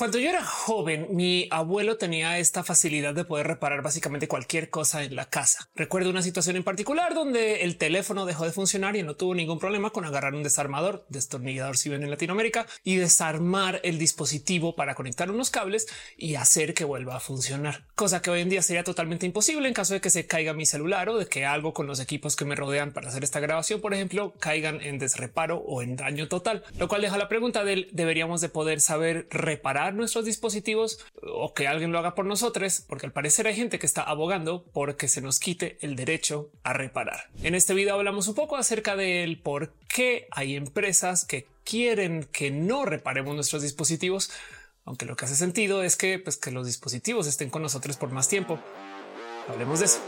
Cuando yo era joven, mi abuelo tenía esta facilidad de poder reparar básicamente cualquier cosa en la casa. Recuerdo una situación en particular donde el teléfono dejó de funcionar y no tuvo ningún problema con agarrar un desarmador, destornillador si ven en Latinoamérica, y desarmar el dispositivo para conectar unos cables y hacer que vuelva a funcionar. Cosa que hoy en día sería totalmente imposible en caso de que se caiga mi celular o de que algo con los equipos que me rodean para hacer esta grabación, por ejemplo, caigan en desreparo o en daño total, lo cual deja la pregunta del deberíamos de poder saber reparar nuestros dispositivos o que alguien lo haga por nosotros, porque al parecer hay gente que está abogando porque se nos quite el derecho a reparar. En este video hablamos un poco acerca del por qué hay empresas que quieren que no reparemos nuestros dispositivos, aunque lo que hace sentido es que, pues, que los dispositivos estén con nosotros por más tiempo. Hablemos de eso.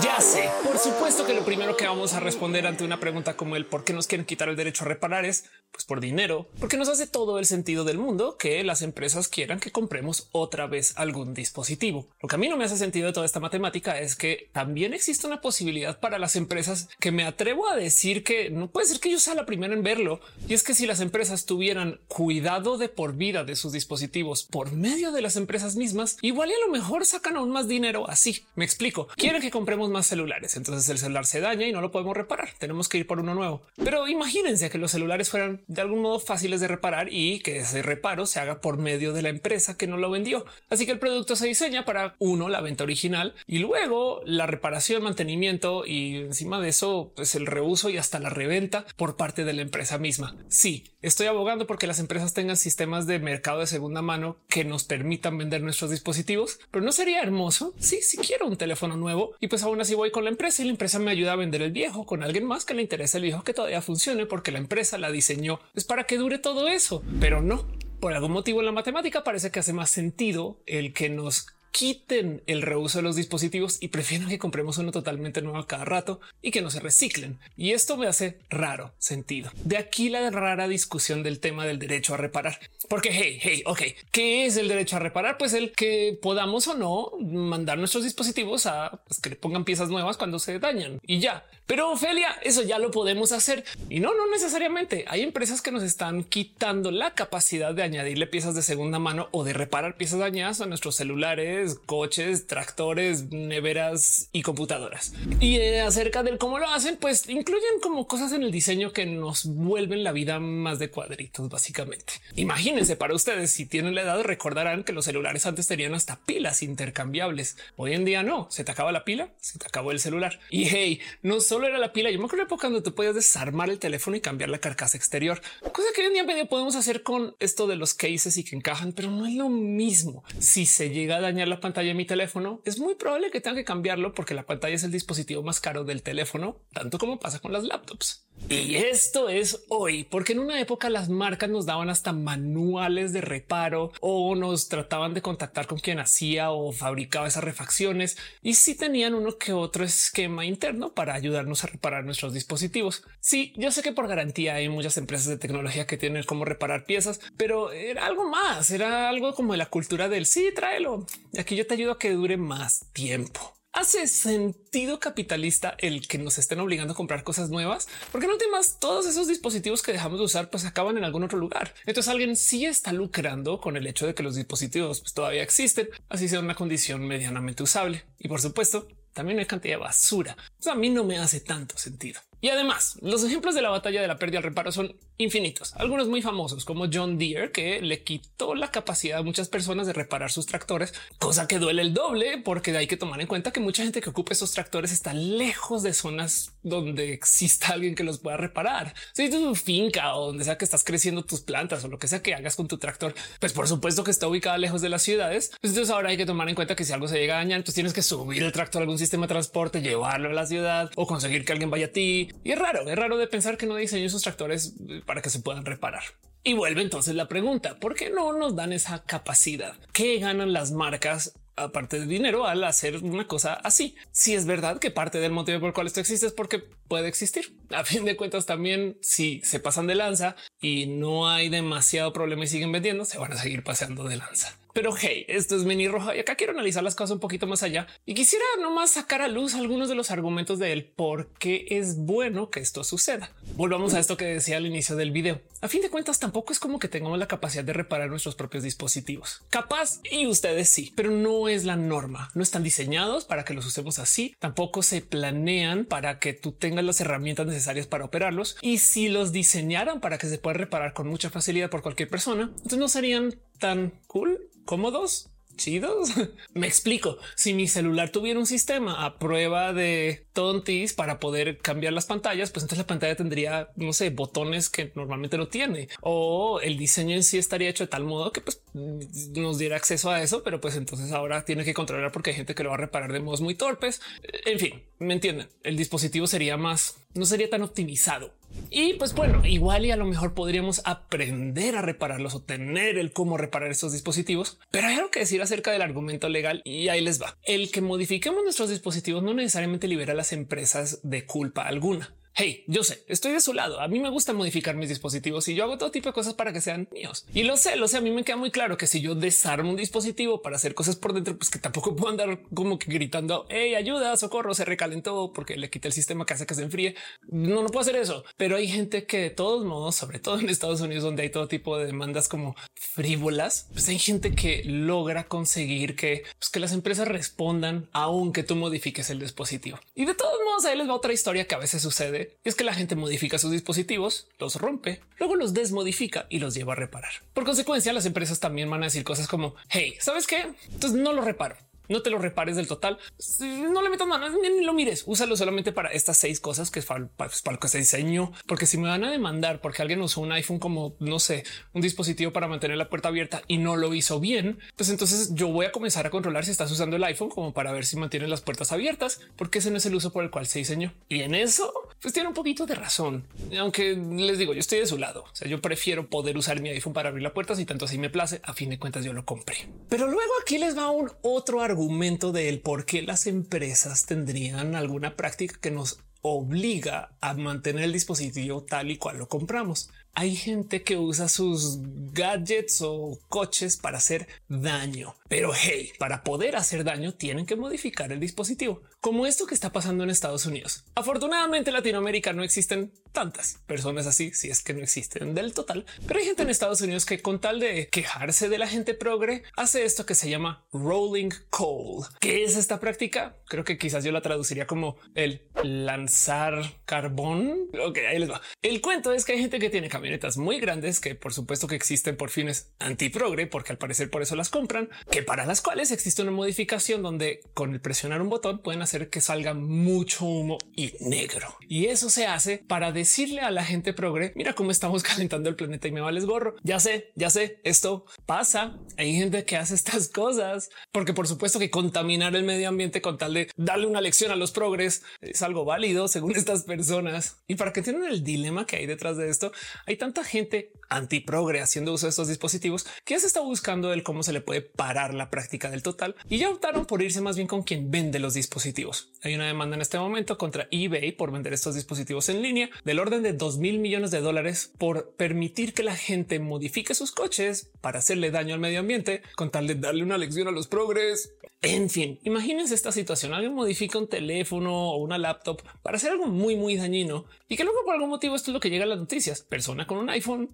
Ya sé, por supuesto que lo primero que vamos a responder ante una pregunta como el por qué nos quieren quitar el derecho a reparar es pues por dinero, porque nos hace todo el sentido del mundo que las empresas quieran que compremos otra vez algún dispositivo. Lo que a mí no me hace sentido de toda esta matemática es que también existe una posibilidad para las empresas que me atrevo a decir que no puede ser que yo sea la primera en verlo. Y es que si las empresas tuvieran cuidado de por vida de sus dispositivos por medio de las empresas mismas, igual y a lo mejor sacan aún más dinero así. Me explico. Quieren que compremos más celulares. Entonces el celular se daña y no lo podemos reparar. Tenemos que ir por uno nuevo. Pero imagínense que los celulares fueran de algún modo fáciles de reparar y que ese reparo se haga por medio de la empresa que no lo vendió. Así que el producto se diseña para uno, la venta original y luego la reparación, mantenimiento y encima de eso, pues el reuso y hasta la reventa por parte de la empresa misma. Sí, estoy abogando porque las empresas tengan sistemas de mercado de segunda mano que nos permitan vender nuestros dispositivos, pero no sería hermoso. Sí, si quiero un teléfono nuevo y pues aún así voy con la empresa y la empresa me ayuda a vender el viejo con alguien más que le interesa el viejo que todavía funcione porque la empresa la diseñó es para que dure todo eso, pero no. Por algún motivo en la matemática parece que hace más sentido el que nos quiten el reuso de los dispositivos y prefieren que compremos uno totalmente nuevo cada rato y que no se reciclen. Y esto me hace raro sentido. De aquí la rara discusión del tema del derecho a reparar. Porque, hey, hey, ok, ¿qué es el derecho a reparar? Pues el que podamos o no mandar nuestros dispositivos a pues, que le pongan piezas nuevas cuando se dañan y ya. Pero Ophelia, eso ya lo podemos hacer. Y no, no necesariamente. Hay empresas que nos están quitando la capacidad de añadirle piezas de segunda mano o de reparar piezas dañadas a nuestros celulares, coches, tractores, neveras y computadoras. Y eh, acerca del cómo lo hacen, pues incluyen como cosas en el diseño que nos vuelven la vida más de cuadritos, básicamente. Imagínense para ustedes, si tienen la edad, recordarán que los celulares antes tenían hasta pilas intercambiables. Hoy en día no, se te acaba la pila, se te acabó el celular. Y hey, no solo era la pila, yo me acuerdo época cuando tú podías desarmar el teléfono y cambiar la carcasa exterior, cosa que hoy en día medio podemos hacer con esto de los cases y que encajan, pero no es lo mismo. Si se llega a dañar la pantalla de mi teléfono, es muy probable que tenga que cambiarlo porque la pantalla es el dispositivo más caro del teléfono, tanto como pasa con las laptops. Y esto es hoy, porque en una época las marcas nos daban hasta manuales de reparo o nos trataban de contactar con quien hacía o fabricaba esas refacciones y si sí tenían uno que otro esquema interno para ayudarnos a reparar nuestros dispositivos. Sí, yo sé que por garantía hay muchas empresas de tecnología que tienen cómo reparar piezas, pero era algo más, era algo como la cultura del sí, tráelo. Aquí yo te ayudo a que dure más tiempo. Hace sentido capitalista el que nos estén obligando a comprar cosas nuevas, porque en últimas todos esos dispositivos que dejamos de usar pues acaban en algún otro lugar. Entonces alguien sí está lucrando con el hecho de que los dispositivos pues, todavía existen, así sea una condición medianamente usable. Y por supuesto, también hay cantidad de basura. a mí no me hace tanto sentido. Y además, los ejemplos de la batalla de la pérdida al reparo son infinitos. Algunos muy famosos, como John Deere, que le quitó la capacidad a muchas personas de reparar sus tractores, cosa que duele el doble, porque hay que tomar en cuenta que mucha gente que ocupa esos tractores está lejos de zonas donde exista alguien que los pueda reparar. Si tu finca o donde sea que estás creciendo tus plantas o lo que sea que hagas con tu tractor, pues por supuesto que está ubicada lejos de las ciudades. Pues entonces ahora hay que tomar en cuenta que si algo se llega a dañar, pues tienes que subir el tractor a algún sistema de transporte, llevarlo a la ciudad o conseguir que alguien vaya a ti y es raro, es raro de pensar que no diseñó esos tractores para que se puedan reparar. Y vuelve entonces la pregunta, ¿por qué no nos dan esa capacidad? ¿Qué ganan las marcas aparte de dinero al hacer una cosa así. Si es verdad que parte del motivo por el cual esto existe es porque puede existir. A fin de cuentas, también si se pasan de lanza y no hay demasiado problema y siguen vendiendo, se van a seguir pasando de lanza. Pero hey, esto es mini roja y acá quiero analizar las cosas un poquito más allá y quisiera nomás sacar a luz algunos de los argumentos de él por qué es bueno que esto suceda. Volvamos a esto que decía al inicio del video. A fin de cuentas, tampoco es como que tengamos la capacidad de reparar nuestros propios dispositivos. Capaz y ustedes sí, pero no es la norma. No están diseñados para que los usemos así. Tampoco se planean para que tú tengas las herramientas necesarias para operarlos. Y si los diseñaran para que se puedan reparar con mucha facilidad por cualquier persona, entonces no serían tan cool, cómodos chidos. Me explico. Si mi celular tuviera un sistema a prueba de tontis para poder cambiar las pantallas, pues entonces la pantalla tendría, no sé, botones que normalmente no tiene o el diseño en sí estaría hecho de tal modo que pues nos diera acceso a eso, pero pues entonces ahora tiene que controlar porque hay gente que lo va a reparar de modos muy torpes. En fin, me entienden. El dispositivo sería más, no sería tan optimizado. Y pues bueno, igual y a lo mejor podríamos aprender a repararlos o tener el cómo reparar estos dispositivos. Pero hay algo que decir acerca del argumento legal y ahí les va. El que modifiquemos nuestros dispositivos no necesariamente libera a las empresas de culpa alguna. Hey, yo sé, estoy de su lado. A mí me gusta modificar mis dispositivos y yo hago todo tipo de cosas para que sean míos. Y lo sé, lo sé. A mí me queda muy claro que si yo desarmo un dispositivo para hacer cosas por dentro, pues que tampoco puedo andar como que gritando, hey, ayuda, socorro, se recalentó porque le quité el sistema que hace que se enfríe. No, no puedo hacer eso. Pero hay gente que de todos modos, sobre todo en Estados Unidos, donde hay todo tipo de demandas como frívolas, pues hay gente que logra conseguir que, pues que las empresas respondan aunque tú modifiques el dispositivo. Y de todos modos, ahí les va otra historia que a veces sucede es que la gente modifica sus dispositivos, los rompe, luego los desmodifica y los lleva a reparar. Por consecuencia, las empresas también van a decir cosas como, hey, ¿sabes qué? Entonces no lo reparo no te lo repares del total. No le metas manos ni lo mires. Úsalo solamente para estas seis cosas que es para, pues, para, lo que se diseñó. Porque si me van a demandar porque alguien usó un iPhone como no sé, un dispositivo para mantener la puerta abierta y no lo hizo bien, pues entonces yo voy a comenzar a controlar si estás usando el iPhone como para ver si mantiene las puertas abiertas, porque ese no es el uso por el cual se diseñó. Y en eso, pues tiene un poquito de razón. Aunque les digo, yo estoy de su lado. O sea, yo prefiero poder usar mi iPhone para abrir la puerta si tanto así me place. A fin de cuentas, yo lo compré. Pero luego aquí les va un otro argumento argumento del por qué las empresas tendrían alguna práctica que nos obliga a mantener el dispositivo tal y cual lo compramos. Hay gente que usa sus gadgets o coches para hacer daño, pero hey, para poder hacer daño tienen que modificar el dispositivo, como esto que está pasando en Estados Unidos. Afortunadamente en Latinoamérica no existen tantas personas así, si es que no existen del total, pero hay gente en Estados Unidos que con tal de quejarse de la gente progre, hace esto que se llama rolling coal. ¿Qué es esta práctica? Creo que quizás yo la traduciría como el lanzar carbón. Ok, ahí les va. El cuento es que hay gente que tiene camionetas muy grandes que por supuesto que existen por fines antiprogre, porque al parecer por eso las compran, que para las cuales existe una modificación donde con el presionar un botón pueden hacer que salga mucho humo y negro. Y eso se hace para decirle a la gente progre, mira cómo estamos calentando el planeta y me vales gorro. Ya sé, ya sé, esto pasa. Hay gente que hace estas cosas porque por supuesto que contaminar el medio ambiente con tal de darle una lección a los progres es algo válido según estas personas. Y para que entiendan el dilema que hay detrás de esto, tanta gente antiprogre haciendo uso de estos dispositivos que se está buscando el cómo se le puede parar la práctica del total y ya optaron por irse más bien con quien vende los dispositivos. Hay una demanda en este momento contra eBay por vender estos dispositivos en línea del orden de 2 mil millones de dólares por permitir que la gente modifique sus coches para hacerle daño al medio ambiente con tal de darle una lección a los progres. En fin, imagínense esta situación. Alguien modifica un teléfono o una laptop para hacer algo muy, muy dañino y que luego por algún motivo esto es lo que llega a las noticias. Persona con un iPhone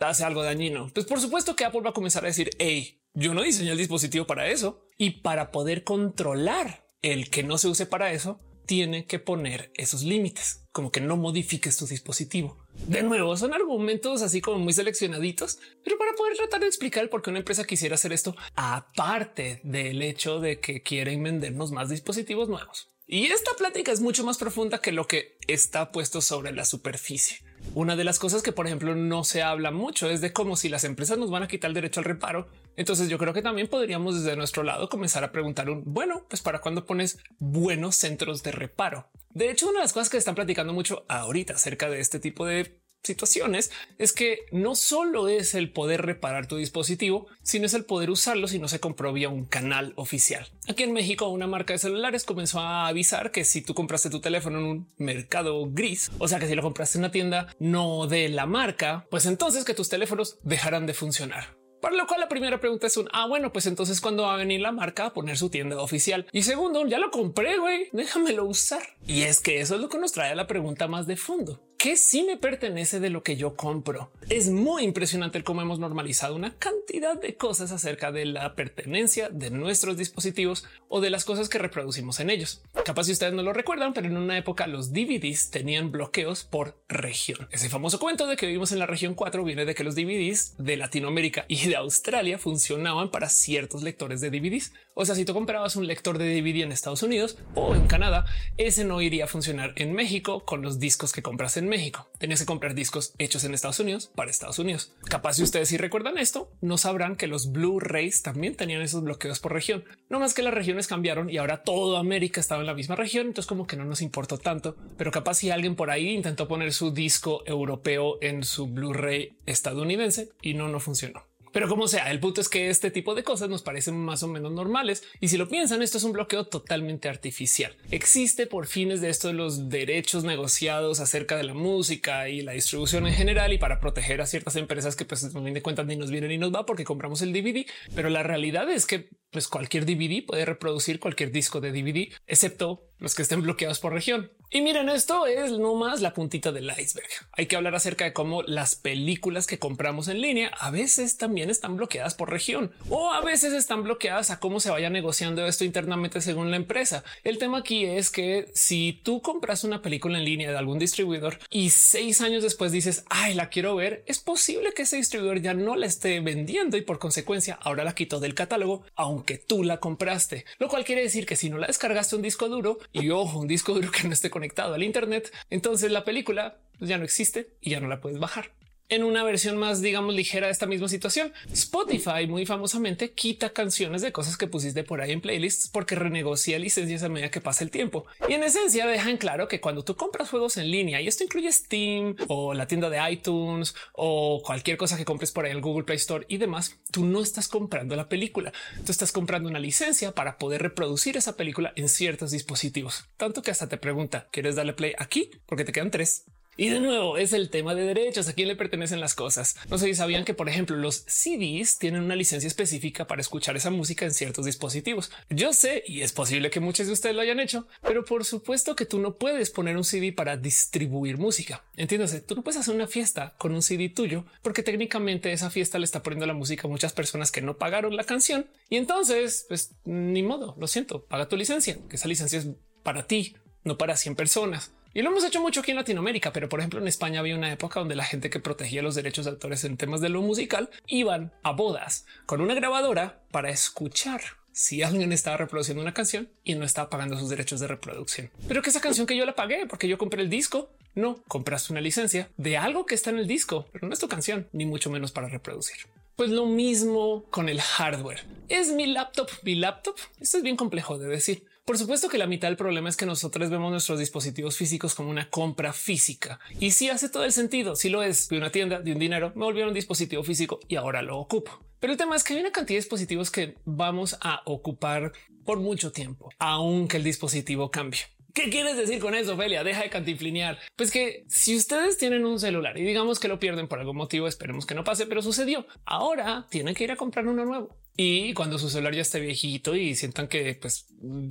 hace algo dañino. Pues por supuesto que Apple va a comenzar a decir, hey, yo no diseñé el dispositivo para eso. Y para poder controlar el que no se use para eso, tiene que poner esos límites, como que no modifiques tu dispositivo. De nuevo, son argumentos así como muy seleccionaditos, pero para poder tratar de explicar por qué una empresa quisiera hacer esto, aparte del hecho de que quieren vendernos más dispositivos nuevos. Y esta plática es mucho más profunda que lo que está puesto sobre la superficie. Una de las cosas que, por ejemplo, no se habla mucho es de cómo si las empresas nos van a quitar el derecho al reparo. Entonces yo creo que también podríamos desde nuestro lado comenzar a preguntar un bueno, pues para cuándo pones buenos centros de reparo. De hecho, una de las cosas que están platicando mucho ahorita acerca de este tipo de situaciones es que no solo es el poder reparar tu dispositivo, sino es el poder usarlo si no se compró vía un canal oficial. Aquí en México, una marca de celulares comenzó a avisar que si tú compraste tu teléfono en un mercado gris, o sea que si lo compraste en una tienda no de la marca, pues entonces que tus teléfonos dejarán de funcionar. Para lo cual la primera pregunta es un, ah, bueno, pues entonces cuando va a venir la marca a poner su tienda oficial. Y segundo, ya lo compré, güey, déjamelo usar. Y es que eso es lo que nos trae a la pregunta más de fondo que sí me pertenece de lo que yo compro. Es muy impresionante cómo hemos normalizado una cantidad de cosas acerca de la pertenencia de nuestros dispositivos o de las cosas que reproducimos en ellos. Capaz si ustedes no lo recuerdan, pero en una época los DVDs tenían bloqueos por región. Ese famoso cuento de que vivimos en la región 4 viene de que los DVDs de Latinoamérica y de Australia funcionaban para ciertos lectores de DVDs. O sea, si tú comprabas un lector de DVD en Estados Unidos o en Canadá, ese no iría a funcionar en México con los discos que compras en México. Tenías que comprar discos hechos en Estados Unidos para Estados Unidos. Capaz si ustedes si recuerdan esto, no sabrán que los Blu-rays también tenían esos bloqueos por región. No más que las regiones cambiaron y ahora toda América estaba en la misma región, entonces como que no nos importó tanto. Pero capaz si alguien por ahí intentó poner su disco europeo en su Blu-ray estadounidense y no, no funcionó. Pero como sea, el punto es que este tipo de cosas nos parecen más o menos normales. Y si lo piensan, esto es un bloqueo totalmente artificial. Existe por fines de esto de los derechos negociados acerca de la música y la distribución en general y para proteger a ciertas empresas que pues no de cuentas ni nos vienen ni nos va porque compramos el DVD. Pero la realidad es que pues cualquier DVD puede reproducir cualquier disco de DVD, excepto los que estén bloqueados por región. Y miren, esto es no más la puntita del iceberg. Hay que hablar acerca de cómo las películas que compramos en línea a veces también están bloqueadas por región o a veces están bloqueadas a cómo se vaya negociando esto internamente según la empresa. El tema aquí es que si tú compras una película en línea de algún distribuidor y seis años después dices, ay, la quiero ver, es posible que ese distribuidor ya no la esté vendiendo y por consecuencia ahora la quitó del catálogo, aunque tú la compraste, lo cual quiere decir que si no la descargaste un disco duro y ojo, un disco duro que no esté conectado al Internet, entonces la película ya no existe y ya no la puedes bajar en una versión más, digamos, ligera de esta misma situación. Spotify muy famosamente quita canciones de cosas que pusiste por ahí en playlists porque renegocia licencias a medida que pasa el tiempo. Y en esencia dejan claro que cuando tú compras juegos en línea, y esto incluye Steam o la tienda de iTunes o cualquier cosa que compres por ahí en Google Play Store y demás, tú no estás comprando la película. Tú estás comprando una licencia para poder reproducir esa película en ciertos dispositivos. Tanto que hasta te pregunta, ¿quieres darle play aquí? Porque te quedan tres. Y de nuevo es el tema de derechos, a quién le pertenecen las cosas. No sé si sabían que, por ejemplo, los CDs tienen una licencia específica para escuchar esa música en ciertos dispositivos. Yo sé y es posible que muchos de ustedes lo hayan hecho, pero por supuesto que tú no puedes poner un CD para distribuir música. Entiéndase, tú no puedes hacer una fiesta con un CD tuyo porque técnicamente esa fiesta le está poniendo la música a muchas personas que no pagaron la canción y entonces, pues ni modo, lo siento, paga tu licencia, que esa licencia es para ti, no para 100 personas. Y lo hemos hecho mucho aquí en Latinoamérica, pero por ejemplo en España había una época donde la gente que protegía los derechos de autores en temas de lo musical iban a bodas con una grabadora para escuchar si alguien estaba reproduciendo una canción y no estaba pagando sus derechos de reproducción. Pero que esa canción que yo la pagué porque yo compré el disco, no compraste una licencia de algo que está en el disco, pero no es tu canción, ni mucho menos para reproducir. Pues lo mismo con el hardware. ¿Es mi laptop mi laptop? Esto es bien complejo de decir. Por supuesto que la mitad del problema es que nosotros vemos nuestros dispositivos físicos como una compra física y si hace todo el sentido. Si lo es de una tienda de un dinero, me volvieron un dispositivo físico y ahora lo ocupo. Pero el tema es que hay una cantidad de dispositivos que vamos a ocupar por mucho tiempo, aunque el dispositivo cambie. ¿Qué quieres decir con eso, Ophelia? Deja de cantiflinear. Pues que si ustedes tienen un celular y digamos que lo pierden por algún motivo, esperemos que no pase, pero sucedió. Ahora tienen que ir a comprar uno nuevo. Y cuando su celular ya esté viejito y sientan que pues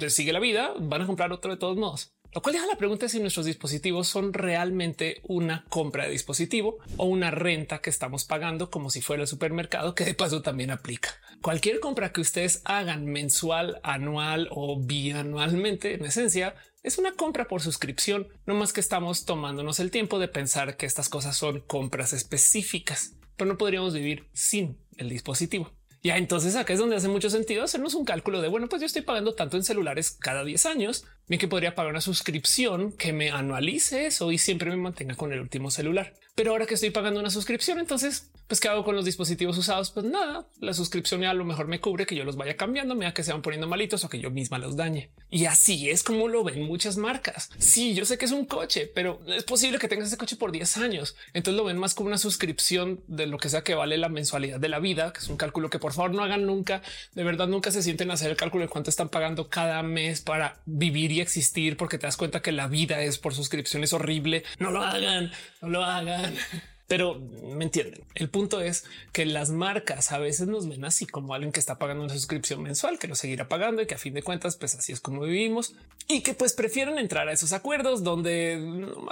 sigue la vida, van a comprar otro de todos modos. Lo cual deja la pregunta si nuestros dispositivos son realmente una compra de dispositivo o una renta que estamos pagando como si fuera el supermercado, que de paso también aplica. Cualquier compra que ustedes hagan mensual, anual o bianualmente, en esencia, es una compra por suscripción, no más que estamos tomándonos el tiempo de pensar que estas cosas son compras específicas, pero no podríamos vivir sin el dispositivo. Ya entonces acá es donde hace mucho sentido hacernos un cálculo de bueno, pues yo estoy pagando tanto en celulares cada 10 años, bien que podría pagar una suscripción que me anualice eso y siempre me mantenga con el último celular. Pero ahora que estoy pagando una suscripción, entonces, pues qué hago con los dispositivos usados? Pues nada, la suscripción a lo mejor me cubre que yo los vaya cambiando, me da que se van poniendo malitos o que yo misma los dañe. Y así es como lo ven muchas marcas. Sí, yo sé que es un coche, pero es posible que tengas ese coche por 10 años. Entonces lo ven más como una suscripción de lo que sea que vale la mensualidad de la vida, que es un cálculo que por favor no hagan nunca. De verdad, nunca se sienten a hacer el cálculo de cuánto están pagando cada mes para vivir y existir, porque te das cuenta que la vida es por suscripción es horrible. No lo hagan, no lo hagan. Pero me entienden. El punto es que las marcas a veces nos ven así como alguien que está pagando una suscripción mensual, que lo seguirá pagando y que a fin de cuentas, pues así es como vivimos y que pues prefieren entrar a esos acuerdos donde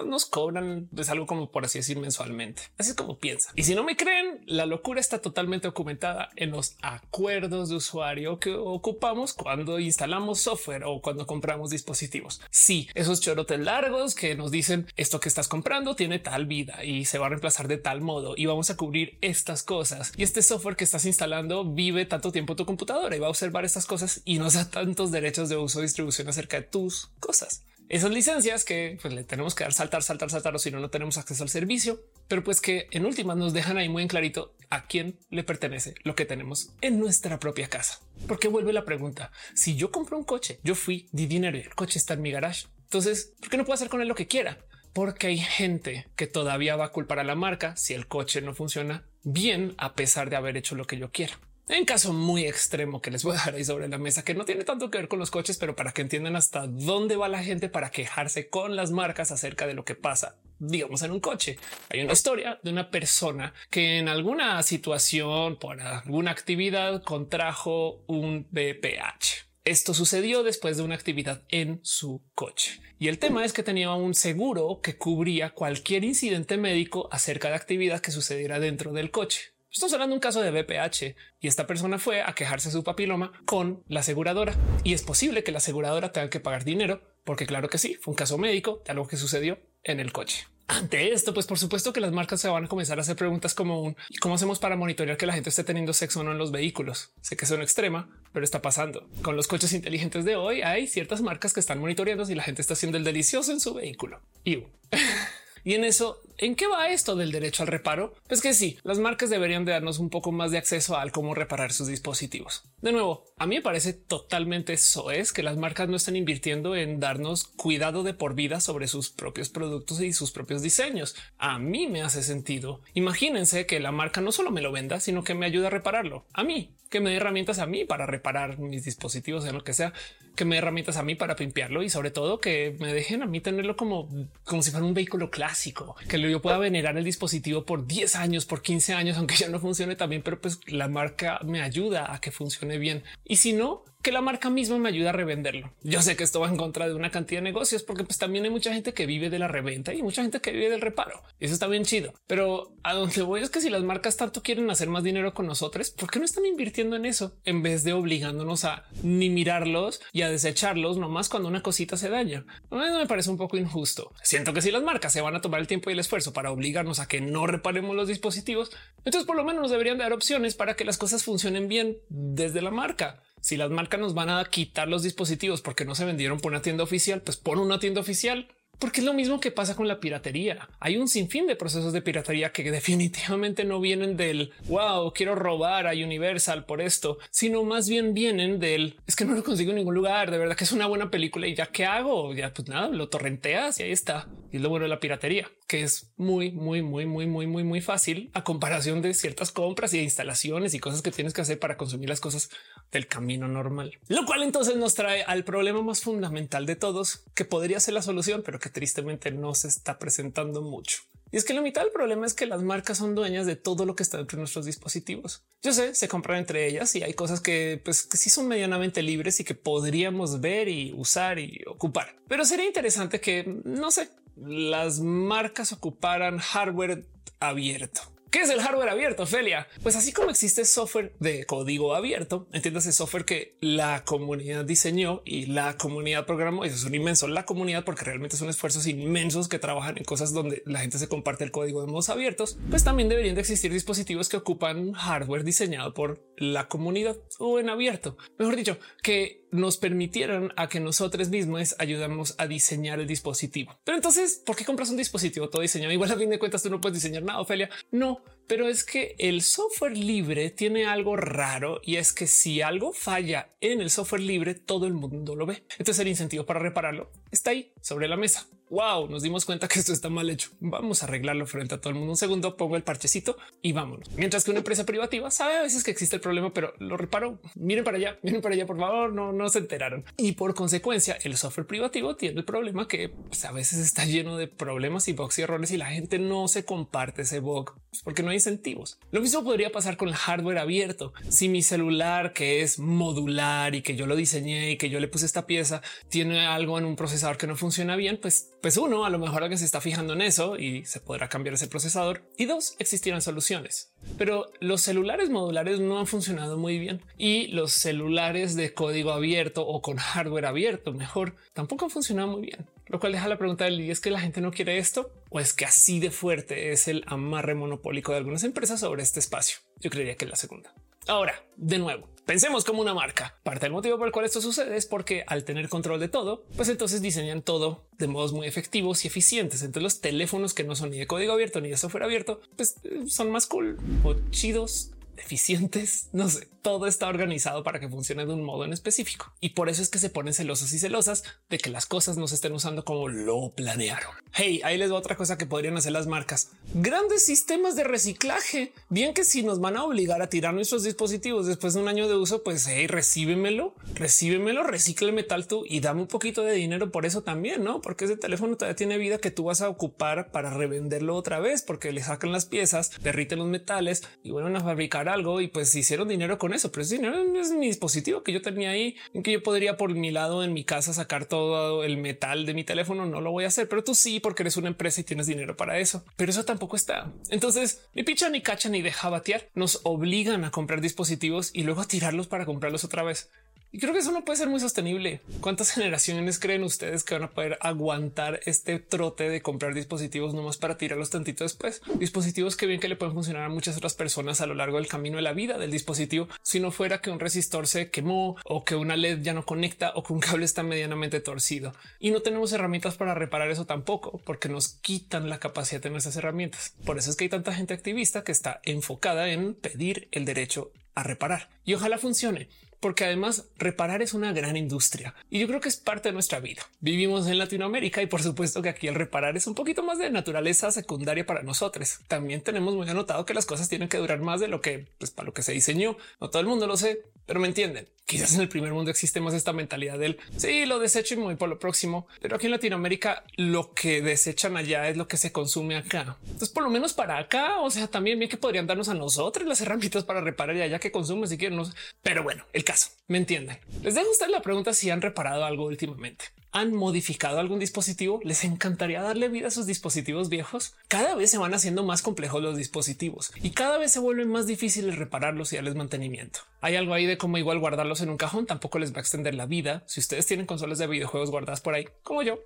nos cobran pues algo como por así decir mensualmente. Así es como piensa. Y si no me creen, la locura está totalmente documentada en los acuerdos de usuario que ocupamos cuando instalamos software o cuando compramos dispositivos. Sí, esos chorotes largos que nos dicen esto que estás comprando tiene tal vida y se va a reemplazar de tal modo y vamos a cubrir estas cosas. Y este software que estás instalando vive tanto tiempo tu computadora y va a observar estas cosas y nos da tantos derechos de uso y distribución acerca de tus cosas esas licencias que pues, le tenemos que dar saltar, saltar, saltar, o si no, no tenemos acceso al servicio, pero pues que en últimas nos dejan ahí muy en clarito a quién le pertenece lo que tenemos en nuestra propia casa. Porque vuelve la pregunta: si yo compro un coche, yo fui, di dinero y el coche está en mi garage. Entonces, ¿por qué no puedo hacer con él lo que quiera? Porque hay gente que todavía va a culpar a la marca si el coche no funciona bien, a pesar de haber hecho lo que yo quiera. En caso muy extremo que les voy a dejar ahí sobre la mesa, que no tiene tanto que ver con los coches, pero para que entiendan hasta dónde va la gente para quejarse con las marcas acerca de lo que pasa, digamos en un coche. Hay una historia de una persona que en alguna situación por alguna actividad contrajo un BPH. Esto sucedió después de una actividad en su coche. Y el tema es que tenía un seguro que cubría cualquier incidente médico acerca de actividad que sucediera dentro del coche. Estamos hablando de un caso de BPH y esta persona fue a quejarse su papiloma con la aseguradora y es posible que la aseguradora tenga que pagar dinero porque claro que sí, fue un caso médico de algo que sucedió en el coche. Ante esto, pues por supuesto que las marcas se van a comenzar a hacer preguntas como un cómo hacemos para monitorear que la gente esté teniendo sexo o no en los vehículos. Sé que son extrema, pero está pasando. Con los coches inteligentes de hoy hay ciertas marcas que están monitoreando si la gente está haciendo el delicioso en su vehículo. Y en eso, ¿en qué va esto del derecho al reparo? Pues que sí, las marcas deberían de darnos un poco más de acceso al cómo reparar sus dispositivos. De nuevo, a mí me parece totalmente soez que las marcas no estén invirtiendo en darnos cuidado de por vida sobre sus propios productos y sus propios diseños. A mí me hace sentido. Imagínense que la marca no solo me lo venda, sino que me ayuda a repararlo. A mí, que me dé herramientas a mí para reparar mis dispositivos en lo que sea, que me dé herramientas a mí para pimpearlo y sobre todo que me dejen a mí tenerlo como, como si fuera un vehículo clásico, que yo pueda venerar el dispositivo por 10 años, por 15 años, aunque ya no funcione también, pero pues la marca me ayuda a que funcione bien. Y si no, que la marca misma me ayuda a revenderlo. Yo sé que esto va en contra de una cantidad de negocios porque pues también hay mucha gente que vive de la reventa y mucha gente que vive del reparo. Eso está bien chido. Pero a donde voy es que si las marcas tanto quieren hacer más dinero con nosotros, ¿por qué no están invirtiendo en eso en vez de obligándonos a ni mirarlos y a desecharlos nomás cuando una cosita se daña? me parece un poco injusto. Siento que si las marcas se van a tomar el tiempo y el esfuerzo para obligarnos a que no reparemos los dispositivos, entonces por lo menos nos deberían dar opciones para que las cosas funcionen bien desde la marca. Si las marcas nos van a quitar los dispositivos porque no se vendieron por una tienda oficial, pues pon una tienda oficial porque es lo mismo que pasa con la piratería. Hay un sinfín de procesos de piratería que definitivamente no vienen del wow, quiero robar a Universal por esto, sino más bien vienen del es que no lo consigo en ningún lugar. De verdad que es una buena película y ya qué hago? Ya pues nada, lo torrenteas y ahí está. Y es lo bueno de la piratería, que es muy, muy, muy, muy, muy, muy, muy fácil a comparación de ciertas compras y instalaciones y cosas que tienes que hacer para consumir las cosas del camino normal. Lo cual entonces nos trae al problema más fundamental de todos, que podría ser la solución, pero que tristemente no se está presentando mucho. Y es que la mitad del problema es que las marcas son dueñas de todo lo que está dentro de nuestros dispositivos. Yo sé, se compran entre ellas y hay cosas que, pues, que sí son medianamente libres y que podríamos ver y usar y ocupar. Pero sería interesante que, no sé, las marcas ocuparan hardware abierto. ¿Qué es el hardware abierto, Ophelia? Pues así como existe software de código abierto, entiéndase software que la comunidad diseñó y la comunidad programó. Eso es un inmenso la comunidad porque realmente son esfuerzos inmensos que trabajan en cosas donde la gente se comparte el código de modos abiertos. Pues también deberían de existir dispositivos que ocupan hardware diseñado por la comunidad o en abierto. Mejor dicho, que nos permitieran a que nosotros mismos ayudamos a diseñar el dispositivo. Pero entonces, ¿por qué compras un dispositivo todo diseñado? Igual a fin de cuentas tú no puedes diseñar nada, Ophelia. No, pero es que el software libre tiene algo raro y es que si algo falla en el software libre, todo el mundo lo ve. Entonces el incentivo para repararlo está ahí sobre la mesa. Wow, nos dimos cuenta que esto está mal hecho. Vamos a arreglarlo frente a todo el mundo. Un segundo, pongo el parchecito y vámonos. Mientras que una empresa privativa sabe a veces que existe el problema, pero lo reparo. Miren para allá, miren para allá, por favor, no, no se enteraron. Y por consecuencia, el software privativo tiene el problema que pues, a veces está lleno de problemas y bugs y errores y la gente no se comparte ese bug pues, porque no hay incentivos. Lo mismo podría pasar con el hardware abierto. Si mi celular, que es modular y que yo lo diseñé y que yo le puse esta pieza, tiene algo en un procesador que no funciona bien, pues, pues uno, a lo mejor alguien se está fijando en eso y se podrá cambiar ese procesador. Y dos, existirán soluciones. Pero los celulares modulares no han funcionado muy bien y los celulares de código abierto o con hardware abierto, mejor, tampoco han funcionado muy bien. Lo cual deja la pregunta del día es que la gente no quiere esto o es que así de fuerte es el amarre monopólico de algunas empresas sobre este espacio. Yo creería que es la segunda. Ahora, de nuevo, pensemos como una marca. Parte del motivo por el cual esto sucede es porque al tener control de todo, pues entonces diseñan todo de modos muy efectivos y eficientes. Entonces los teléfonos que no son ni de código abierto ni de software abierto, pues eh, son más cool o chidos eficientes, no sé, todo está organizado para que funcione de un modo en específico. Y por eso es que se ponen celosos y celosas de que las cosas no se estén usando como lo planearon. Hey, ahí les va otra cosa que podrían hacer las marcas. Grandes sistemas de reciclaje. Bien que si nos van a obligar a tirar nuestros dispositivos después de un año de uso, pues hey, recíbemelo, recíbemelo, recícleme metal tú y dame un poquito de dinero por eso también, ¿no? Porque ese teléfono todavía tiene vida que tú vas a ocupar para revenderlo otra vez porque le sacan las piezas, derriten los metales y vuelven a fabricar algo y pues hicieron dinero con eso, pero ese dinero es mi dispositivo que yo tenía ahí, en que yo podría por mi lado en mi casa sacar todo el metal de mi teléfono. No lo voy a hacer, pero tú sí, porque eres una empresa y tienes dinero para eso. Pero eso tampoco está. Entonces ni picha ni cacha ni deja batear. Nos obligan a comprar dispositivos y luego a tirarlos para comprarlos otra vez. Y creo que eso no puede ser muy sostenible. ¿Cuántas generaciones creen ustedes que van a poder aguantar este trote de comprar dispositivos nomás para tirarlos tantito después? Dispositivos que bien que le pueden funcionar a muchas otras personas a lo largo del camino de la vida del dispositivo. Si no fuera que un resistor se quemó o que una LED ya no conecta o que un cable está medianamente torcido y no tenemos herramientas para reparar eso tampoco porque nos quitan la capacidad de nuestras herramientas. Por eso es que hay tanta gente activista que está enfocada en pedir el derecho a reparar y ojalá funcione porque además reparar es una gran industria y yo creo que es parte de nuestra vida. Vivimos en Latinoamérica y por supuesto que aquí el reparar es un poquito más de naturaleza secundaria para nosotros. También tenemos muy anotado que las cosas tienen que durar más de lo que pues, para lo que se diseñó. No todo el mundo lo sé, pero me entienden. Quizás en el primer mundo existe más esta mentalidad del sí, lo desecho y muy por lo próximo, pero aquí en Latinoamérica lo que desechan allá es lo que se consume acá. Entonces, por lo menos para acá, o sea, también bien que podrían darnos a nosotros las herramientas para reparar y allá que consume si quieren. Pero bueno, el caso me entienden. Les dejo usted la pregunta si han reparado algo últimamente han modificado algún dispositivo, les encantaría darle vida a sus dispositivos viejos. Cada vez se van haciendo más complejos los dispositivos y cada vez se vuelven más difíciles repararlos y darles mantenimiento. Hay algo ahí de cómo igual guardarlos en un cajón tampoco les va a extender la vida. Si ustedes tienen consolas de videojuegos guardadas por ahí, como yo,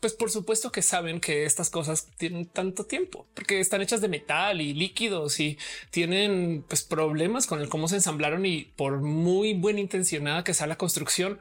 pues por supuesto que saben que estas cosas tienen tanto tiempo porque están hechas de metal y líquidos y tienen pues, problemas con el cómo se ensamblaron y por muy buena intencionada que sea la construcción,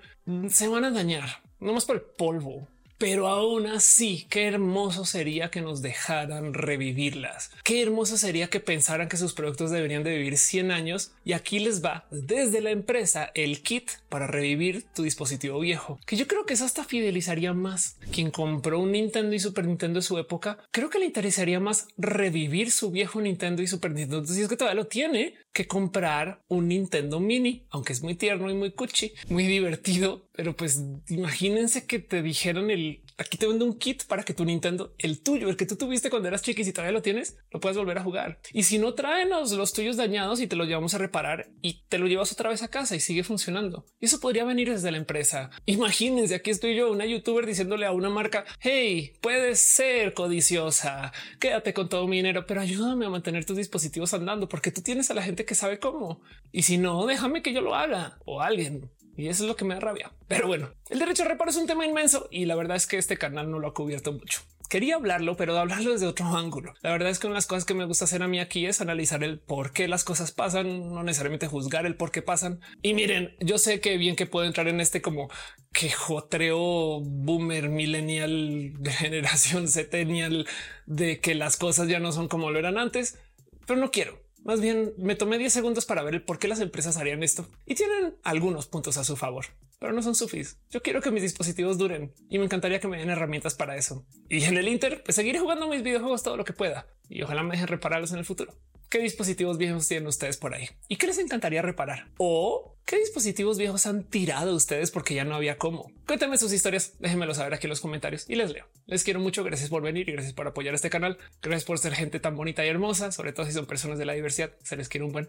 se van a dañar no más por el polvo, pero aún así, qué hermoso sería que nos dejaran revivirlas. Qué hermoso sería que pensaran que sus productos deberían de vivir 100 años y aquí les va desde la empresa el kit para revivir tu dispositivo viejo, que yo creo que eso hasta fidelizaría más. Quien compró un Nintendo y Super Nintendo en su época, creo que le interesaría más revivir su viejo Nintendo y Super Nintendo. Si es que todavía lo tiene, que comprar un Nintendo Mini, aunque es muy tierno y muy cuchi, muy divertido. Pero pues imagínense que te dijeron el aquí te vendo un kit para que tu Nintendo, el tuyo, el que tú tuviste cuando eras chiquis y todavía lo tienes, lo puedes volver a jugar. Y si no, tráenos los tuyos dañados y te lo llevamos a reparar y te lo llevas otra vez a casa y sigue funcionando. Y eso podría venir desde la empresa. Imagínense, aquí estoy yo, una youtuber diciéndole a una marca, hey, puedes ser codiciosa, quédate con todo mi dinero, pero ayúdame a mantener tus dispositivos andando porque tú tienes a la gente que sabe cómo. Y si no, déjame que yo lo haga o alguien. Y eso es lo que me da rabia. Pero bueno, el derecho a reparo es un tema inmenso y la verdad es que este canal no lo ha cubierto mucho. Quería hablarlo, pero hablarlo desde otro ángulo. La verdad es que una de las cosas que me gusta hacer a mí aquí es analizar el por qué las cosas pasan, no necesariamente juzgar el por qué pasan. Y miren, yo sé que bien que puedo entrar en este como quejoteo boomer millennial de generación centennial de que las cosas ya no son como lo eran antes, pero no quiero. Más bien me tomé 10 segundos para ver el por qué las empresas harían esto y tienen algunos puntos a su favor. pero no son sufis. Yo quiero que mis dispositivos duren y me encantaría que me den herramientas para eso. Y en el Inter, pues seguiré jugando mis videojuegos todo lo que pueda y ojalá me dejen repararlos en el futuro. ¿Qué dispositivos viejos tienen ustedes por ahí? ¿Y qué les encantaría reparar? ¿O qué dispositivos viejos han tirado ustedes porque ya no había cómo? Cuéntenme sus historias, déjenmelo saber aquí en los comentarios y les leo. Les quiero mucho, gracias por venir y gracias por apoyar este canal. Gracias por ser gente tan bonita y hermosa, sobre todo si son personas de la diversidad. Se les quiere un buen...